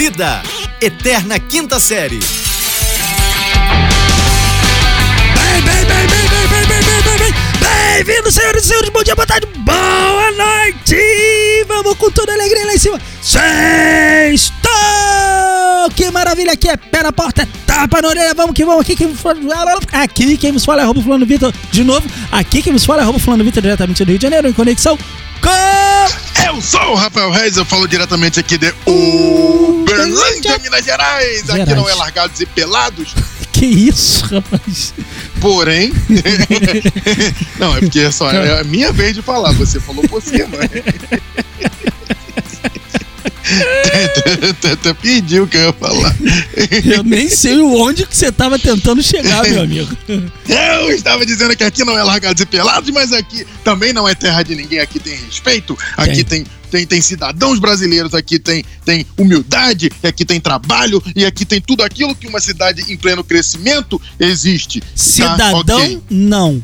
Vida, Eterna Quinta Série. Bem, bem, bem, bem, bem, bem, bem, bem, bem, bem. Bem-vindos, senhoras e senhores, bom dia, boa tarde, boa noite! Vamos com toda a alegria lá em cima. Sextou! Que maravilha, aqui é pé na porta, é tapa na orelha, vamos que vamos, aqui quem nos fala, aqui quem nos fala é arroba fulano Vitor, de novo, aqui quem nos fala é arroba fulano Vitor, diretamente do Rio de Janeiro, em conexão com... Eu sou o Rafael Reis, eu falo diretamente aqui de Uberlândia, Minas Gerais. Aqui Gerais. não é largados e pelados, Que isso, rapaz? porém. não, é porque é só é a minha vez de falar, você falou por cima. Até- Até pediu o que eu ia falar. Eu nem sei onde que você tava tentando chegar, meu amigo. Eu estava dizendo que aqui não é largados e pelados, mas aqui também não é terra de ninguém. Aqui tem respeito, aqui tem, tem, tem cidadãos brasileiros, aqui tem, tem humildade, aqui tem trabalho, e aqui tem tudo aquilo que uma cidade em pleno crescimento existe. Tá? Cidadão, Ok. não.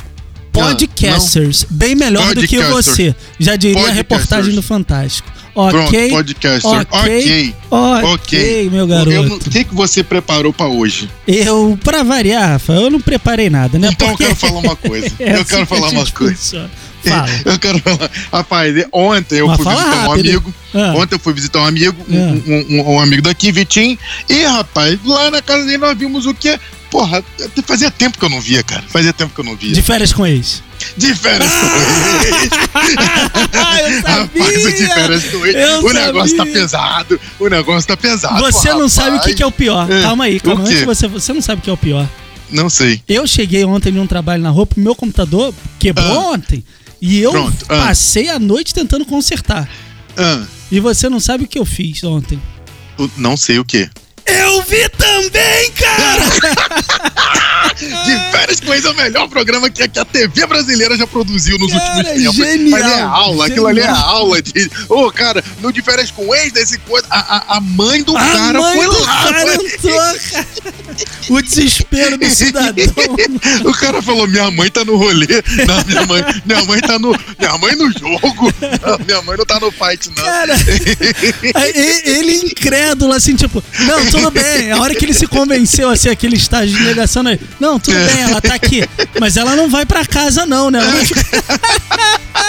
Podcasters, bem melhor do que você. Já diria a Podcasters. reportagem do Fantástico. Pronto, Ok. podcaster. Ok. Ok. Meu Eu garoto. O que, que você preparou pra hoje? Eu, pra variar, Rafa, eu não preparei nada, né? Então eu Porque- quero falar uma coisa. É eu assim quero falar uma coisa. Fala. Eu quero falar. Rapaz, ontem eu Mas fui visitar um rápido. amigo. Ah. Ontem eu fui visitar um amigo, um, Ah. um- um- um amigo daqui, Vitinho. E, rapaz, lá na casa dele nós vimos o quê? Porra, fazia tempo que eu não via, cara. Fazia tempo que eu não via. De férias com ex. Ah, eu Rapaz, o com ele. Eu O negócio tá pesado. O negócio tá pesado. Você não rapaz. sabe o que, que é o pior. É. Calma aí, calma. Antes quê? você, você não sabe o que é o pior. Não sei. Eu cheguei ontem num trabalho na roupa, meu computador quebrou ontem. E eu Pronto, ah. passei a noite tentando consertar. Ah, E você não sabe o que eu fiz ontem. não sei o quê. Eu vi também, cara! De férias com ex é o melhor programa que, que a TV brasileira já produziu nos Cara, últimos tempos. genial, Mas é aula, aquilo ali é aula de. Ô, cara, no de férias com ex desse coisa. A, a, a mãe do A cara mãe foi do lá. cara entrou. O desespero do cidadão. O cara falou: minha mãe tá no rolê. Não, minha mãe, minha mãe tá no. Minha mãe no jogo. Não, minha mãe não tá no fight, não. Cara, ele incrédulo, assim, tipo, não, tudo bem. A hora que ele se convenceu, assim, aquele estágio de negação, aí, não, tudo bem, ela tá aqui. Mas ela não vai pra casa, não, né? Ficar-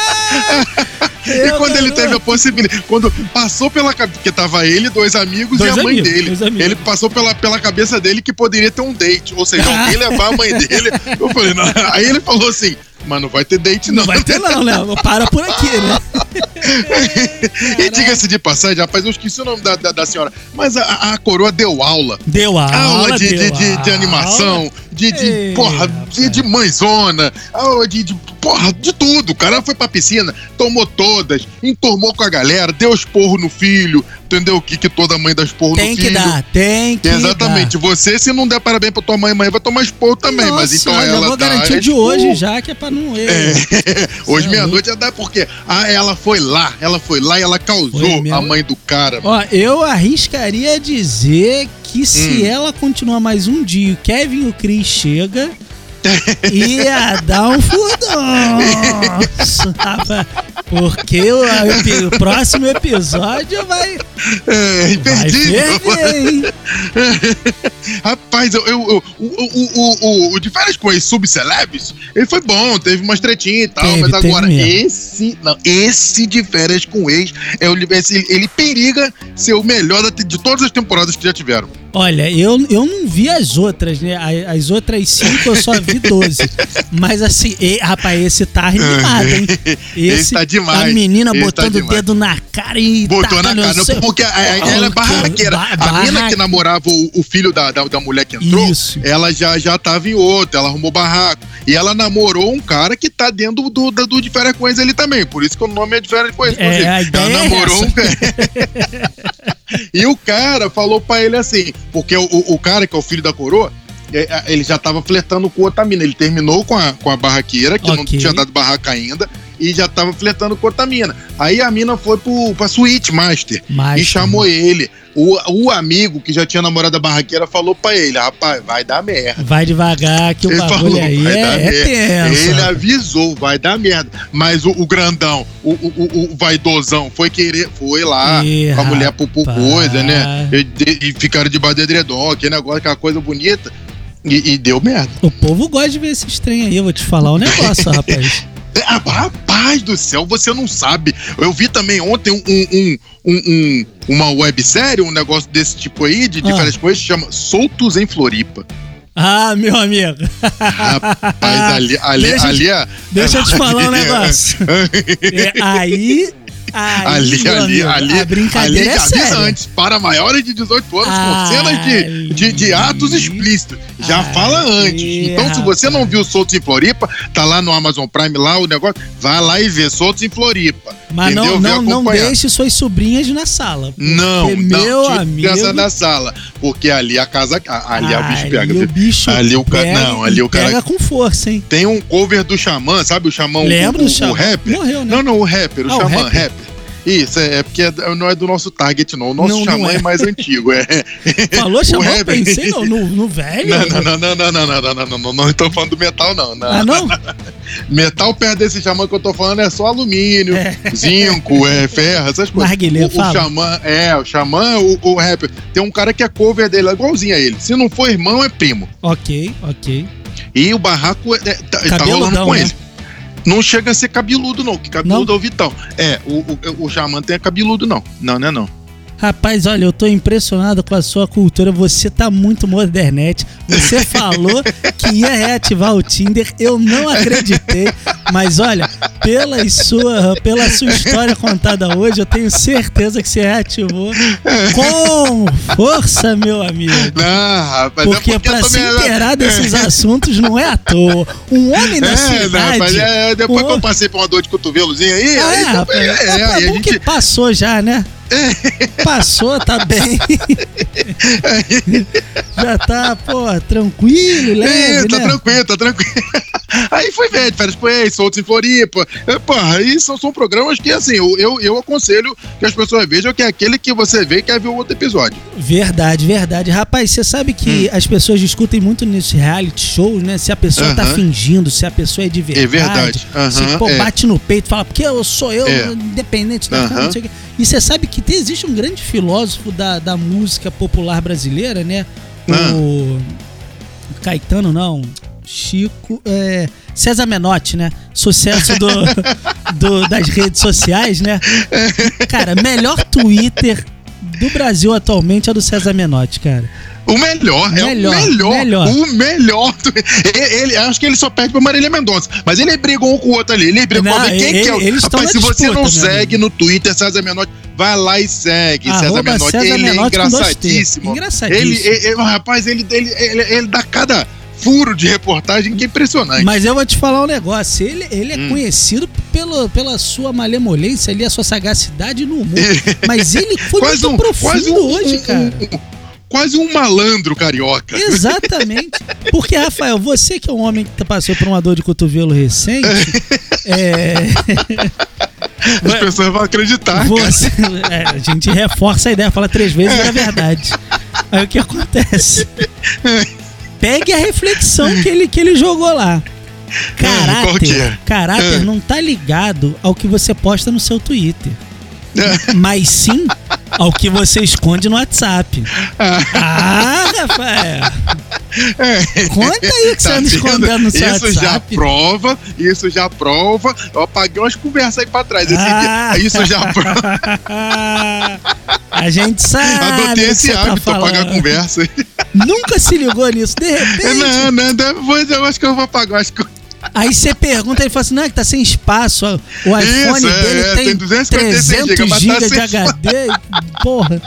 E quando ele teve a possibilidade, quando passou pela cabeça, porque tava ele, dois amigos Dois e a mãe amigos, dele. Ele passou pela, pela cabeça dele que poderia ter um date, ou seja, alguém levar a mãe dele. Eu falei, não. Aí ele falou assim, mas não vai ter date não. Não vai ter, não, né? Para por aqui, né? e diga-se de passagem, rapaz, eu esqueci o nome da, da, da senhora, mas a, a- coroa deu aula. Deu aula. Aula de, deu de, de, de aula. De, de Ei, porra, de, de mãezona, aula de, de, porra, de tudo. O cara foi pra piscina, tomou todas, entormou com a galera, deu esporro no filho, entendeu? Que, que toda mãe dá esporro Tem no que filho. dar, tem que Exatamente. dar. Você, se não der parabéns pra tua mãe, mãe vai tomar esporro também. mas Nossa, então eu já ela vou dá garantir o de hoje já, que é pra não... É. Hoje é meia-noite já dá porque ah, ela foi lá, ela foi lá e ela causou a mãe do cara. Ó, eu arriscaria dizer que se Hum. ela continuar mais um dia, o Kevin e o Chris chega, ia dar um furdonço, rapaz. Porque o, o próximo episódio vai, É, vai imperdível. ferver, hein? Rapaz, eu, eu- eu- o, o, o, de férias com esse subcelebs, ele foi bom, teve umas tretinhas e tal, Teve, mas agora esse, não, esse de férias com ex, é o, esse, ele periga ser o melhor de todas as temporadas que já tiveram. Olha, eu, eu não vi as outras, né? A- As outras cinco eu só vi 12. Mas assim, e- rapaz, esse tá animado, hein? Esse tá demais, A menina esse tá botando o demais. dedo na cara e. Botou na cara, seu- porque a- a- ela é barraqueira. ba- A mina barra- que namorava o, o filho da, da, da mulher que entrou, Isso. ela já, já tava em outro, ela arrumou barraco. E ela namorou um cara que tá dentro do, do, do de férias com ex ele também. Por isso que o nome é de férias com ex. É, a ela é namorou essa. um E o cara falou pra ele assim, porque o, o, cara que é o filho da coroa, é, é, ele já tava flertando com outra mina. Ele terminou com a, com a barraqueira, que não Ok. tinha dado barraca ainda. E já tava flertando com outra mina. Aí a mina foi pro, pra Suite Master Mas, e chamou ele. O, o amigo que já tinha namorado a barraqueira falou pra ele: rapaz, vai dar merda. Vai devagar que o Ele bagulho falou, aí vai dar é, é merda. tenso. Ele avisou, vai dar merda. Mas o, o grandão, o, o, o- vaidosão, foi querer, foi lá Ih, com a mulher por, por coisa, né? E, e ficaram debaixo do edredom, aquele negócio, aquela coisa bonita. E, e deu merda. O povo gosta de ver esses trem aí, eu vou te falar um negócio, rapaz. É, ah, rapaz do céu, você não sabe. Eu vi também ontem um, um- um- um- uma websérie, um negócio desse tipo aí, de Ah. diferentes coisas, chama Soltos em Floripa. Ah, meu amigo. Rapaz, ali, ali, Deixa ali é. deixa eu te falar um negócio. É, aí, Ali, ali, amigo, ali, a brincadeira ali é séria. antes, para maiores de 18 anos, Ali. com cenas de, de, de atos explícitos. Já Ali, fala antes. Então, se você não viu Soltos em Floripa, tá lá no Amazon Prime, lá o negócio, vai lá e vê Soltos em Floripa. Mas não, entendeu? Não, não deixe suas sobrinhas na sala. Não, não, meu amigo. criança da sala, porque ali a casa, ali o bicho pega. ali o bicho Ali o ca- pega, não, ali o cara- pega com força, hein? Tem um cover do Xamã, sabe o Xamã? o- Lembro o, do o, Xamã. o rapper? Morreu, né? Não, não, o rapper, o Ah, o Xamã, rapper. rapper. Isso, é, é porque é- não é do nosso target, não. O nosso Não, não Xamã é. é. mais antigo, é. Falou, O rapper. pensei no, no, no velho. Não, não, não, não, não, não, não, não, não, não, não, não estou falando do metal, não. não. Ah, não? Metal perto desse xamã que eu tô falando é só alumínio, É. zinco, é ferro, essas coisas. Narguilé, o, o fala. xamã, é, o xamã, o, o rapper. Tem um cara que é cover dele, é igualzinho a ele. Se não for irmão, é primo. Ok, ok. E o barraco é, é, tá, tá rolando com né? ele. Não chega a ser cabeludo, não, que cabeludo é o Vitão. É, o, o, o xamã tem cabeludo, não. Não, não é não. Rapaz, olha, eu tô impressionado com a sua cultura. Você tá muito modernete. Você falou que ia reativar o Tinder. Eu não acreditei. Mas olha, pela sua, pela sua história contada hoje, eu tenho certeza que você reativou com força, meu amigo. Não, rapaz, Porque, é pra eu tô se me- inteirar desses assuntos não é à toa. Um homem da É, não, cidade. rapaz, é, depois um que eu passei por uma dor de cotovelozinho aí, Ah, aí, é, rapaz. é, é, tá aí a bom que gente. passou já, né? Passou, tá bem. já tá, pô, tranquilo, leve, É, tá né? tranquilo, tá tranquilo. Aí foi ver, de férias com ex, soltos em Floripa. É, Porra, aí são, são programas que, assim, eu, eu, aconselho que as pessoas vejam que é aquele que você vê e quer ver o outro episódio. Verdade, verdade. Rapaz, você sabe que as pessoas discutem muito nesses reality shows, né? Se a pessoa tá Hum. Aham. fingindo, se a pessoa é de verdade. É verdade. se Aham, pô, é. bate no peito e fala, porque eu sou eu, É. independente da Aham. cara, não sei o quê. E você sabe que tem- existe um grande filósofo da, da música popular brasileira, né? Ah. O Caetano, não. Chico. é, César Menotti, né? Sucesso do, do- das redes sociais, né? Cara, melhor Twitter do Brasil atualmente é do César Menotti, cara. O melhor, é Melhor, o melhor. melhor. O melhor. Ele, ele- acho que ele só perde pra Marília Mendonça. Mas ele brigou um com o outro ali. Ele brigou Não, pra ver quem ele- que é o. eles Rapaz, se você disputa, não meu segue no Twitter César Menotti, vai lá e segue César Arroba Menotti. César ele Menotti é com dois T. engraçadíssimo. Engraçadíssimo. Ele, ele- rapaz, ele, ele, ele, dá cada furo de reportagem que é impressionante. Mas eu vou te falar um negócio. Ele, ele é Hum. conhecido pelo, pela sua malemolência ali, a sua sagacidade no humor. Mas ele foi quase muito um, profundo um, hoje, um- cara. Quase um malandro carioca. Exatamente. Porque, Rafael, você que é um homem que passou por uma dor de cotovelo recente, é, As pessoas vão acreditar. você, é, a gente reforça a ideia, fala três vezes e é verdade. Aí o que acontece? Pegue a reflexão que ele, que ele jogou lá. Caráter, é? caráter Ah. não tá ligado ao que você posta no seu Twitter. Mas sim ao que você esconde no WhatsApp. Ah, Rafael! Conta aí o que você anda escondendo no seu Tá Isso já WhatsApp. prova, isso já prova. Eu apaguei umas conversas aí pra trás Ah. dia. Isso já prova. A gente sabe. Adotei esse tá hábito, apagar falando. conversa. Nunca se ligou nisso, de repente. Não, não, depois eu acho que eu vou apagar. Acho que... Aí você pergunta, ele fala assim: não, é que tá sem espaço. O iPhone Isso, é, dele é, tem, tem 256 300 GB, tá de HD. Porra.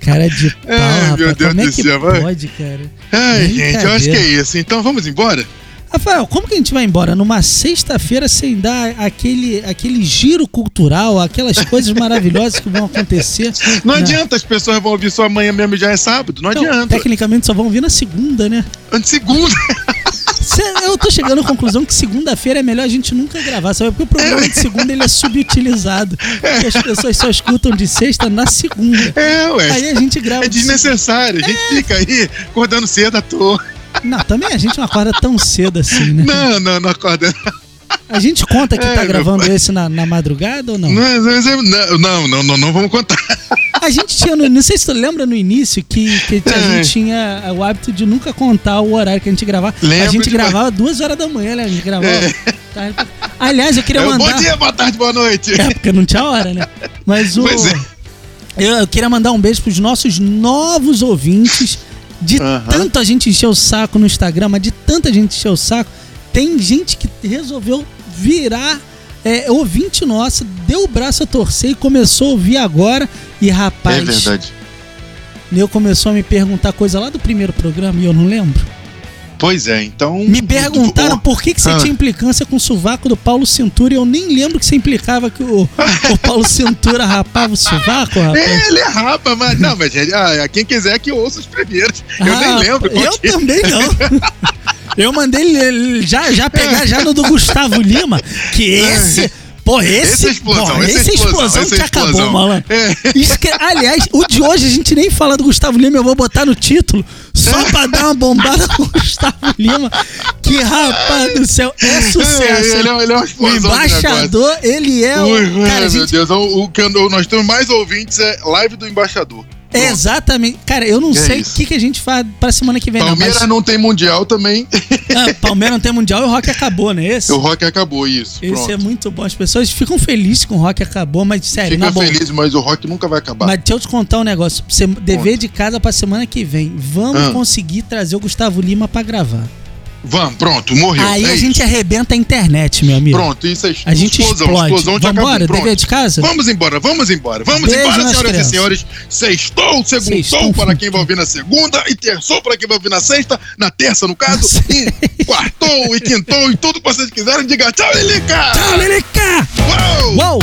Cara de pau, Ai, rapaz. meu Deus Como é do que céu, pode, cara? Ai, gente, eu acho que é isso. Então vamos embora? Rafael, como que a gente vai embora numa sexta-feira sem dar aquele, aquele giro cultural, aquelas coisas maravilhosas que vão acontecer? Não na- adianta, as pessoas vão ouvir só amanhã mesmo já é sábado. Não Não, adianta. tecnicamente só vão vir na segunda, né? Antes segunda. Eu tô chegando à conclusão que segunda-feira é melhor a gente nunca gravar, sabe? Porque o programa de segunda ele é subutilizado. Porque as pessoas só escutam de sexta na segunda. É, ué. Aí a gente grava. É de desnecessário. A gente fica aí acordando cedo à toa. Não, também a gente não acorda tão cedo assim, né? Não, não, não acorda. A gente conta que É, tá gravando esse na, na madrugada ou não? Não, não, não, não, não, não vamos contar. A gente tinha, no- não sei se tu lembra no início que, que a É. gente tinha o hábito de nunca contar o horário que a gente gravava. a Lembro gente gravava duas horas da manhã, né? A gente gravava. tarde pra- Aliás, eu queria É, mandar. bom dia, boa tarde, boa noite. É, porque não tinha hora, né? Mas o. Pois é. Eu, eu queria mandar um beijo pros nossos novos ouvintes. De Aham. tanto a gente encher o saco no Instagram, mas de tanta gente encher o saco, tem gente que resolveu virar é, ouvinte nossa, deu o braço a torcer e começou a ouvir agora. E rapaz, É verdade. eu começou a me perguntar coisa lá do primeiro programa e eu não lembro. Pois é, então. Me perguntaram por que, que você Ah. tinha implicância com o sovaco do Paulo Cintura e eu nem lembro que você implicava que o, o Paulo Cintura rapava o sovaco, rapaz. Ele é rapa, mas. Não, mas ah, quem quiser que ouça os primeiros. Eu Ah, nem lembro. Eu é. também não. Eu mandei ele já, já pegar já no do Gustavo Lima, que esse. Pô, esse. Esse é explosão, pô, esse é esse é explosão, é que acabou, malandro. É. Aliás, o de hoje a gente nem fala do Gustavo Lima, eu vou botar no título, só pra dar uma bombada com o Gustavo Lima. Que rapaz do céu, é sucesso. É, ele, é, ele é uma o explosão. negócio. embaixador, ele é o. Cara, ai, meu gente Deus, o, o nós temos mais ouvintes é live do embaixador. É exatamente. Cara, eu não sei o que, que a gente faz pra semana que vem, Palmeiras não. não tem mundial também. Mas, ah, Palmeiras não tem mundial e o rock acabou, né? Esse, o rock acabou isso. esse Pronto. é muito bom. As pessoas ficam felizes com o rock acabou, mas sério, Fica na boa. feliz, mas o rock nunca vai acabar. Mas deixa eu te contar um negócio. Você, dever de casa pra semana que vem. Vamos Ah. conseguir trazer o Gustavo Lima pra gravar. Vamos, pronto, morreu. Aí é a isso. gente arrebenta a internet, meu amigo. Pronto, isso é A gente explosão, explode. explosão de acabou. Pronto. dever de casa? Vamos embora, vamos embora. Vamos Beijo embora, senhoras crianças. e senhores. Sextou, segundou Sextou, para quem vai ouvir na segunda e terçou para quem vai ouvir na sexta, na terça, no caso, e quartou e quintou e tudo que vocês quiserem. Diga tchau, Lilica! Tchau, Lelica! Uou! Uou!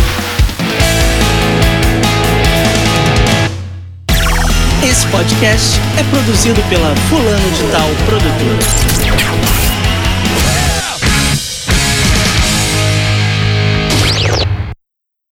Esse podcast é produzido pela Fulano de Tal Produtora.